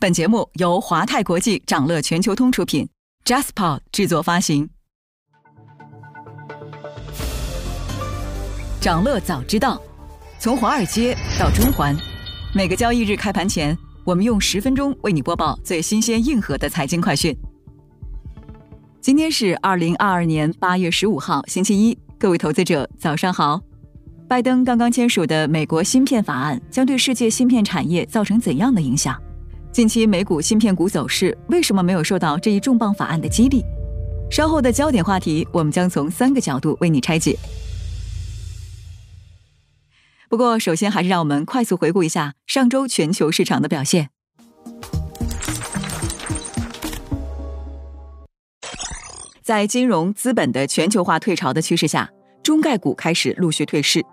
本节目由华泰国际掌乐全球通出品，JasPod 制作发行。掌乐早知道，从华尔街到中环，每个交易日开盘前，我们用十分钟为你播报最新鲜、硬核的财经快讯。今天是二零二二年八月十五号，星期一，各位投资者早上好。拜登刚刚签署的美国芯片法案将对世界芯片产业造成怎样的影响？近期美股芯片股走势为什么没有受到这一重磅法案的激励？稍后的焦点话题，我们将从三个角度为你拆解。不过，首先还是让我们快速回顾一下上周全球市场的表现。在金融资本的全球化退潮的趋势下，中概股开始陆续退市。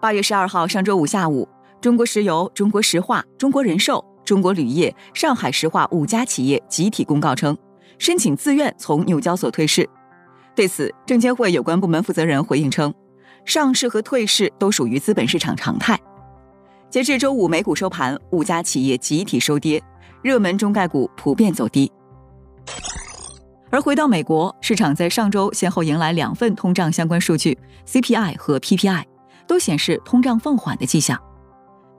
八月十二号，上周五下午，中国石油、中国石化、中国人寿。中国铝业、上海石化五家企业集体公告称，申请自愿从纽交所退市。对此，证监会有关部门负责人回应称，上市和退市都属于资本市场常态。截至周五美股收盘，五家企业集体收跌，热门中概股普遍走低。而回到美国，市场在上周先后迎来两份通胀相关数据，CPI 和 PPI，都显示通胀放缓的迹象。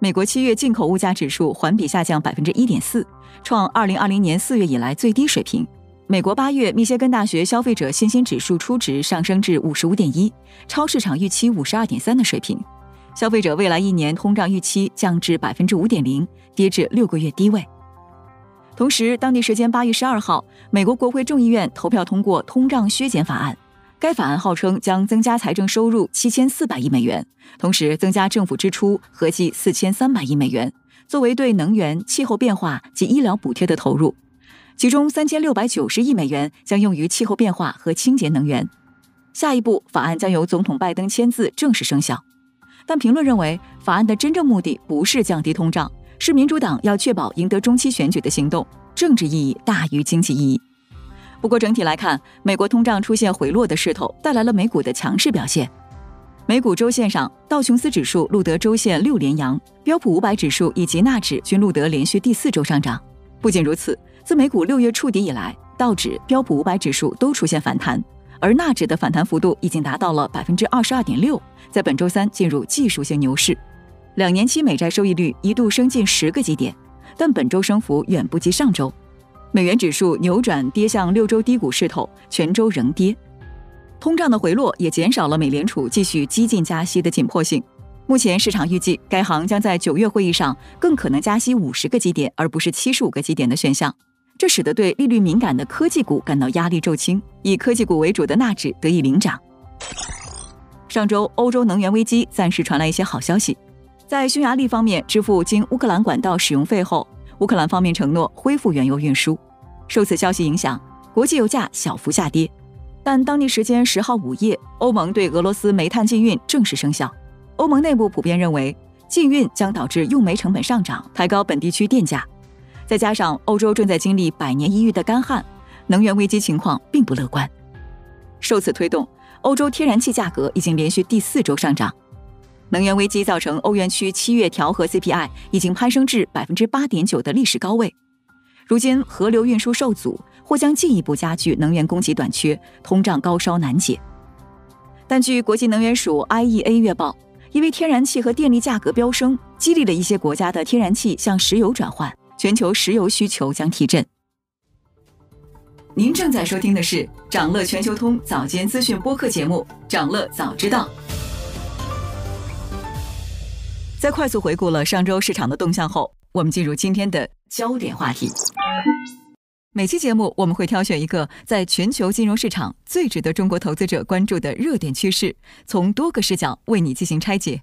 美国七月进口物价指数环比下降百分之一点四，创二零二零年四月以来最低水平。美国八月密歇根大学消费者信心指数初值上升至五十五点一，超市场预期五十二点三的水平。消费者未来一年通胀预期降至百分之五点零，跌至六个月低位。同时，当地时间八月十二号，美国国会众议院投票通过通胀削减法案。该法案号称将增加财政收入七千四百亿美元，同时增加政府支出合计四千三百亿美元，作为对能源、气候变化及医疗补贴的投入。其中三千六百九十亿美元将用于气候变化和清洁能源。下一步，法案将由总统拜登签字正式生效。但评论认为，法案的真正目的不是降低通胀，是民主党要确保赢得中期选举的行动，政治意义大于经济意义。不过整体来看，美国通胀出现回落的势头，带来了美股的强势表现。美股周线上，道琼斯指数录得周线六连阳，标普五百指数以及纳指均录得连续第四周上涨。不仅如此，自美股六月触底以来，道指、标普五百指数都出现反弹，而纳指的反弹幅度已经达到了百分之二十二点六，在本周三进入技术性牛市。两年期美债收益率一度升近十个基点，但本周升幅远不及上周。美元指数扭转跌向六周低谷势头，全周仍跌。通胀的回落也减少了美联储继续激进加息的紧迫性。目前市场预计该行将在九月会议上更可能加息五十个基点，而不是七十五个基点的选项。这使得对利率敏感的科技股感到压力骤轻，以科技股为主的纳指得以领涨。上周欧洲能源危机暂时传来一些好消息，在匈牙利方面支付经乌克兰管道使用费后。乌克兰方面承诺恢复原油运输，受此消息影响，国际油价小幅下跌。但当地时间十号午夜，欧盟对俄罗斯煤炭禁运正式生效。欧盟内部普遍认为，禁运将导致用煤成本上涨，抬高本地区电价。再加上欧洲正在经历百年一遇的干旱，能源危机情况并不乐观。受此推动，欧洲天然气价格已经连续第四周上涨。能源危机造成欧元区七月调和 CPI 已经攀升至百分之八点九的历史高位。如今河流运输受阻，或将进一步加剧能源供给短缺，通胀高烧难解。但据国际能源署 IEA 月报，因为天然气和电力价格飙升，激励了一些国家的天然气向石油转换，全球石油需求将提振。您正在收听的是长乐全球通早间资讯播客节目《长乐早知道》。在快速回顾了上周市场的动向后，我们进入今天的焦点话题。每期节目我们会挑选一个在全球金融市场最值得中国投资者关注的热点趋势，从多个视角为你进行拆解。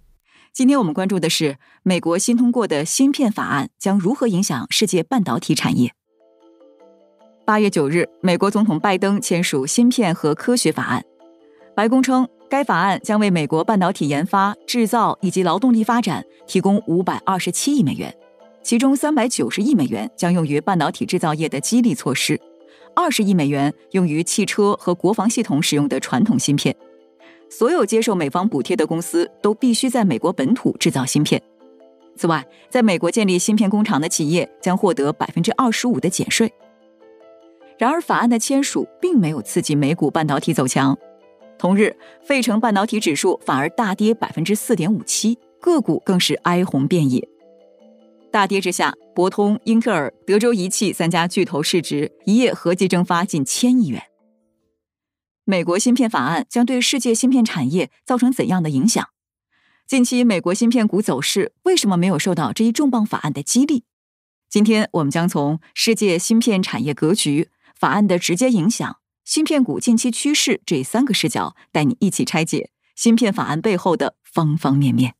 今天我们关注的是美国新通过的芯片法案将如何影响世界半导体产业。八月九日，美国总统拜登签署芯片和科学法案，白宫称。该法案将为美国半导体研发、制造以及劳动力发展提供五百二十七亿美元，其中三百九十亿美元将用于半导体制造业的激励措施，二十亿美元用于汽车和国防系统使用的传统芯片。所有接受美方补贴的公司都必须在美国本土制造芯片。此外，在美国建立芯片工厂的企业将获得百分之二十五的减税。然而，法案的签署并没有刺激美股半导体走强。同日，费城半导体指数反而大跌百分之四点五七，个股更是哀鸿遍野。大跌之下，博通、英特尔、德州仪器三家巨头市值一夜合计蒸发近千亿元。美国芯片法案将对世界芯片产业造成怎样的影响？近期美国芯片股走势为什么没有受到这一重磅法案的激励？今天我们将从世界芯片产业格局、法案的直接影响、芯片股近期趋势这三个视角，带你一起拆解芯片法案背后的方方面面。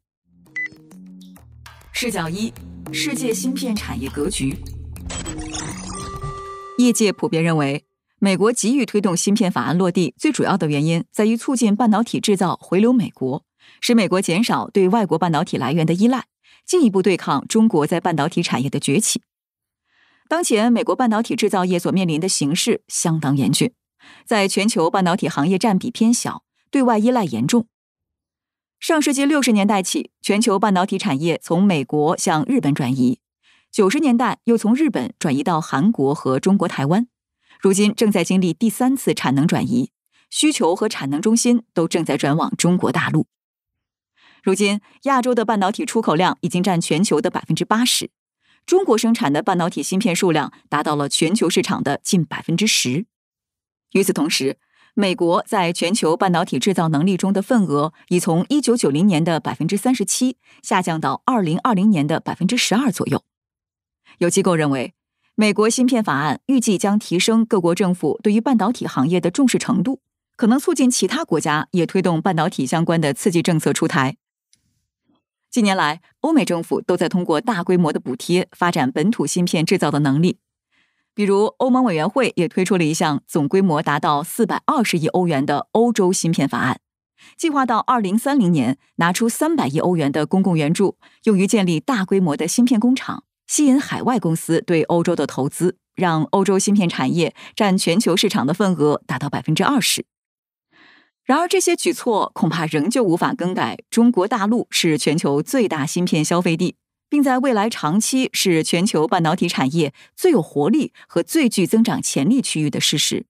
视角一。世界芯片产业格局，业界普遍认为，美国急于推动芯片法案落地，最主要的原因在于促进半导体制造回流美国，使美国减少对外国半导体来源的依赖，进一步对抗中国在半导体产业的崛起。当前，美国半导体制造业所面临的形势相当严峻，在全球半导体行业占比偏小，对外依赖严重。上世纪六十年代起，全球半导体产业从美国向日本转移；九十年代又从日本转移到韩国和中国台湾，如今正在经历第三次产能转移，需求和产能中心都正在转往中国大陆。如今，亚洲的半导体出口量已经占全球的百分之八十，中国生产的半导体芯片数量达到了全球市场的近百分之十。与此同时，美国在全球半导体制造能力中的份额已从一九九零年的百分之三十七下降到二零二零年的百分之十二左右。有机构认为，美国芯片法案预计将提升各国政府对于半导体行业的重视程度，可能促进其他国家也推动半导体相关的刺激政策出台。近年来，欧美政府都在通过大规模的补贴发展本土芯片制造的能力。比如，欧盟委员会也推出了一项总规模达到四百二十亿欧元的欧洲芯片法案，计划到二零三零年拿出三百亿欧元的公共援助，用于建立大规模的芯片工厂，吸引海外公司对欧洲的投资，让欧洲芯片产业占全球市场的份额达到百分之二十。然而，这些举措恐怕仍旧无法更改中国大陆是全球最大芯片消费地。并在未来长期是全球半导体产业最有活力和最具增长潜力区域的事实。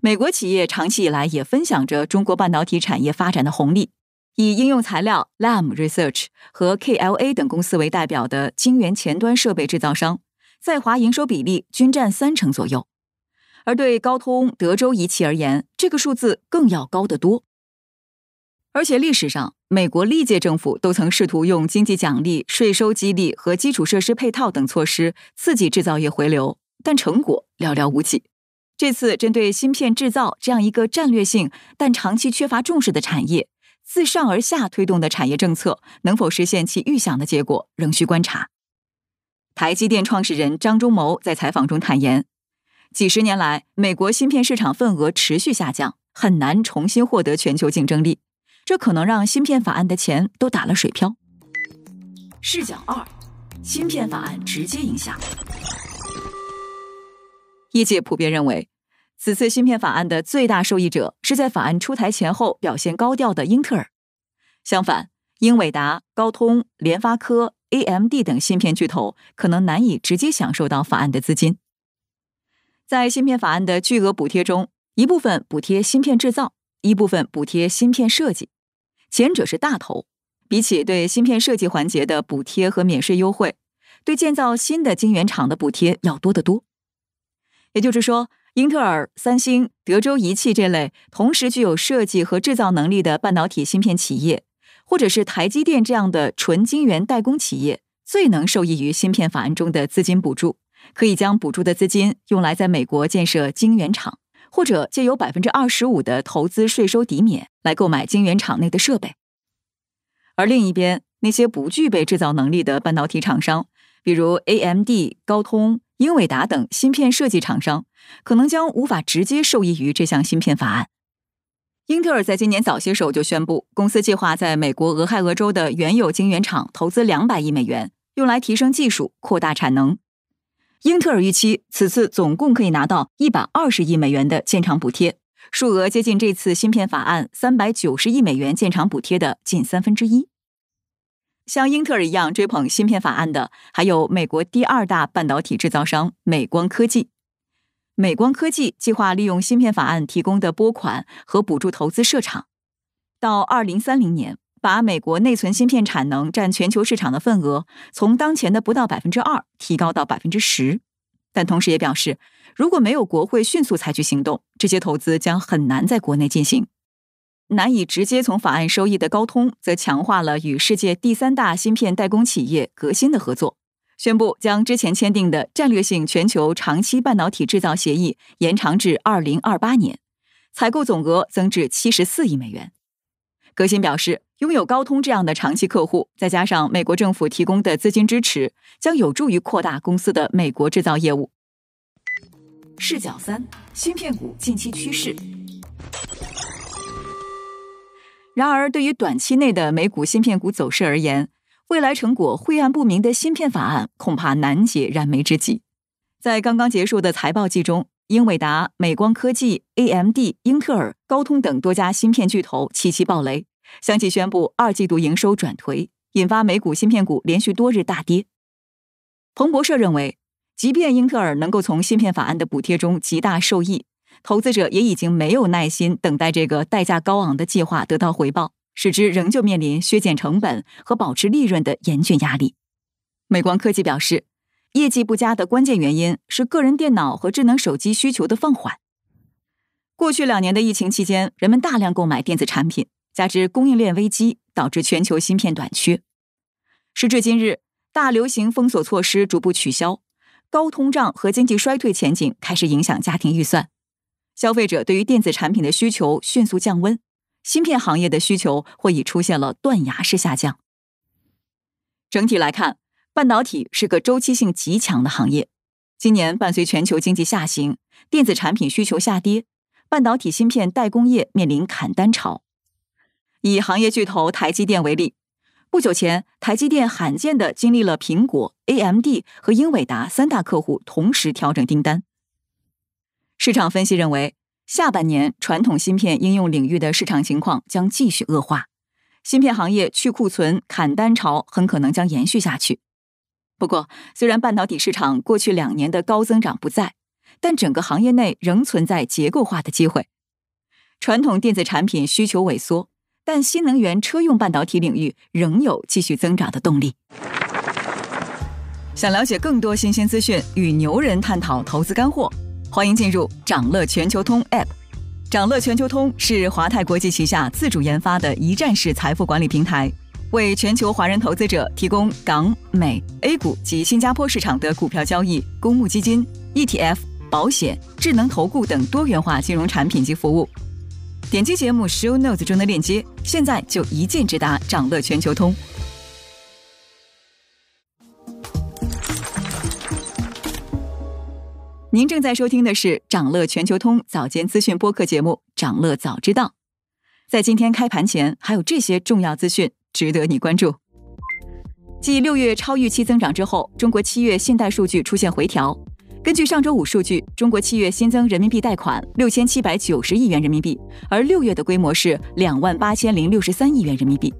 美国企业长期以来也分享着中国半导体产业发展的红利，以应用材料 Lam Research 和 KLA 等公司为代表的晶圆前端设备制造商，在华营收比例均占三成左右。而对高通、德州仪器而言，这个数字更要高得多。而且历史上，美国历届政府都曾试图用经济奖励、税收激励和基础设施配套等措施刺激制造业回流，但成果寥寥无几。这次针对芯片制造这样一个战略性但长期缺乏重视的产业，自上而下推动的产业政策能否实现其预想的结果，仍需观察。台积电创始人张忠谋在采访中坦言，几十年来，美国芯片市场份额持续下降，很难重新获得全球竞争力。这可能让芯片法案的钱都打了水漂。视角二：芯片法案直接影响。业界普遍认为，此次芯片法案的最大受益者是在法案出台前后表现高调的英特尔。相反，英伟达、高通、联发科、AMD 等芯片巨头可能难以直接享受到法案的资金。在芯片法案的巨额补贴中，一部分补贴芯片制造。一部分补贴芯片设计，前者是大头，比起对芯片设计环节的补贴和免税优惠，对建造新的晶圆厂的补贴要多得多。也就是说，英特尔、三星、德州仪器这类同时具有设计和制造能力的半导体芯片企业，或者是台积电这样的纯晶圆代工企业，最能受益于芯片法案中的资金补助，可以将补助的资金用来在美国建设晶圆厂。或者借由百分之二十五的投资税收抵免来购买晶圆厂内的设备，而另一边那些不具备制造能力的半导体厂商，比如 AMD、高通、英伟达等芯片设计厂商，可能将无法直接受益于这项芯片法案。英特尔在今年早些时候就宣布，公司计划在美国俄亥俄州的原有晶圆厂投资两百亿美元，用来提升技术、扩大产能。英特尔预期此次总共可以拿到一百二十亿美元的建厂补贴，数额接近这次芯片法案三百九十亿美元建厂补贴的近三分之一。像英特尔一样追捧芯片法案的，还有美国第二大半导体制造商美光科技。美光科技计划利用芯片法案提供的拨款和补助投资设厂，到二零三零年，把美国内存芯片产能占全球市场的份额从当前的不到百分之二提高到百分之十。但同时也表示，如果没有国会迅速采取行动，这些投资将很难在国内进行。难以直接从法案收益的高通，则强化了与世界第三大芯片代工企业革新的合作，宣布将之前签订的战略性全球长期半导体制造协议延长至二零二八年，采购总额增至七十四亿美元。革新表示，拥有高通这样的长期客户，再加上美国政府提供的资金支持，将有助于扩大公司的美国制造业务。视角三：芯片股近期趋势。然而，对于短期内的美股芯片股走势而言，未来成果晦暗不明的芯片法案恐怕难解燃眉之急。在刚刚结束的财报季中，英伟达、美光科技、AMD、英特尔、高通等多家芯片巨头齐齐爆雷，相继宣布二季度营收转颓，引发美股芯片股连续多日大跌。彭博社认为，即便英特尔能够从芯片法案的补贴中极大受益。投资者也已经没有耐心等待这个代价高昂的计划得到回报，使之仍旧面临削减成本和保持利润的严峻压力。美光科技表示，业绩不佳的关键原因是个人电脑和智能手机需求的放缓。过去两年的疫情期间，人们大量购买电子产品，加之供应链危机，导致全球芯片短缺。时至今日，大流行封锁措施逐步取消，高通胀和经济衰退前景开始影响家庭预算。消费者对于电子产品的需求迅速降温，芯片行业的需求或已出现了断崖式下降。整体来看，半导体是个周期性极强的行业。今年伴随全球经济下行，电子产品需求下跌，半导体芯片代工业面临砍单潮。以行业巨头台积电为例，不久前，台积电罕见的经历了苹果、AMD 和英伟达三大客户同时调整订单。市场分析认为，下半年传统芯片应用领域的市场情况将继续恶化，芯片行业去库存砍单潮很可能将延续下去。不过，虽然半导体市场过去两年的高增长不在，但整个行业内仍存在结构化的机会。传统电子产品需求萎缩，但新能源车用半导体领域仍有继续增长的动力。想了解更多新鲜资讯，与牛人探讨投资干货。欢迎进入掌乐全球通 App。掌乐全球通是华泰国际旗下自主研发的一站式财富管理平台，为全球华人投资者提供港、美、A 股及新加坡市场的股票交易、公募基金、ETF、保险、智能投顾等多元化金融产品及服务。点击节目 Show Notes 中的链接，现在就一键直达掌乐全球通。您正在收听的是掌乐全球通早间资讯播客节目《掌乐早知道》。在今天开盘前，还有这些重要资讯值得你关注。继六月超预期增长之后，中国七月信贷数据出现回调。根据上周五数据，中国七月新增人民币贷款六千七百九十亿元人民币，而六月的规模是两万八千零六十三亿元人民币。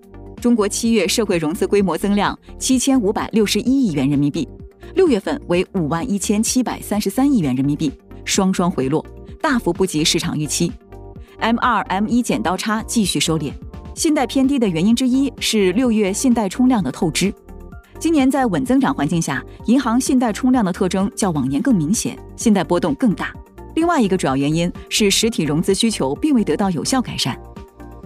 中国七月社会融资规模增量七千五百六十一亿元人民币。六月份为五万一千七百三十三亿元人民币，双双回落，大幅不及市场预期。M 二 M 一剪刀差继续收敛，信贷偏低的原因之一是六月信贷冲量的透支。今年在稳增长环境下，银行信贷冲量的特征较往年更明显，信贷波动更大。另外一个主要原因是实体融资需求并未得到有效改善。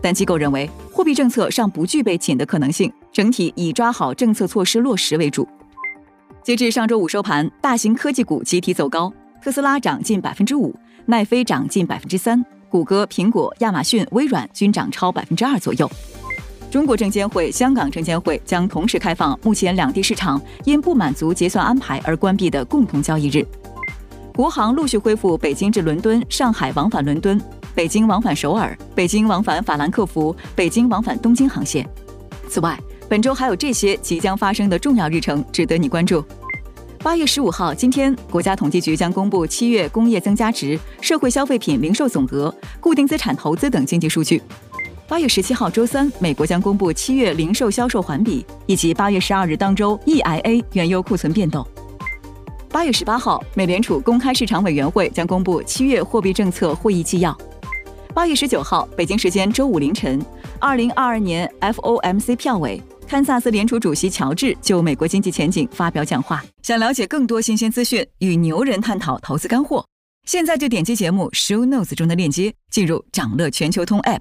但机构认为，货币政策尚不具备紧的可能性，整体以抓好政策措施落实为主。截至上周五收盘，大型科技股集体走高，特斯拉涨近百分之五，奈飞涨近百分之三，谷歌、苹果、亚马逊、微软均涨超百分之二左右。中国证监会、香港证监会将同时开放目前两地市场因不满足结算安排而关闭的共同交易日。国航陆续恢复北京至伦敦、上海往返伦敦、北京往返首尔、北京往返法兰克福、北京往返东京航线。此外，本周还有这些即将发生的重要日程值得你关注。八月十五号，今天，国家统计局将公布七月工业增加值、社会消费品零售总额、固定资产投资等经济数据。八月十七号周三，美国将公布七月零售销售环比以及八月十二日当周 EIA 原油库存变动。八月十八号，美联储公开市场委员会将公布七月货币政策会议纪要。八月十九号，北京时间周五凌晨，二零二二年 FOMC 票委，堪萨斯联储主席乔治就美国经济前景发表讲话。想了解更多新鲜资讯，与牛人探讨投资干货，现在就点击节目 Show Notes 中的链接，进入掌乐全球通 App。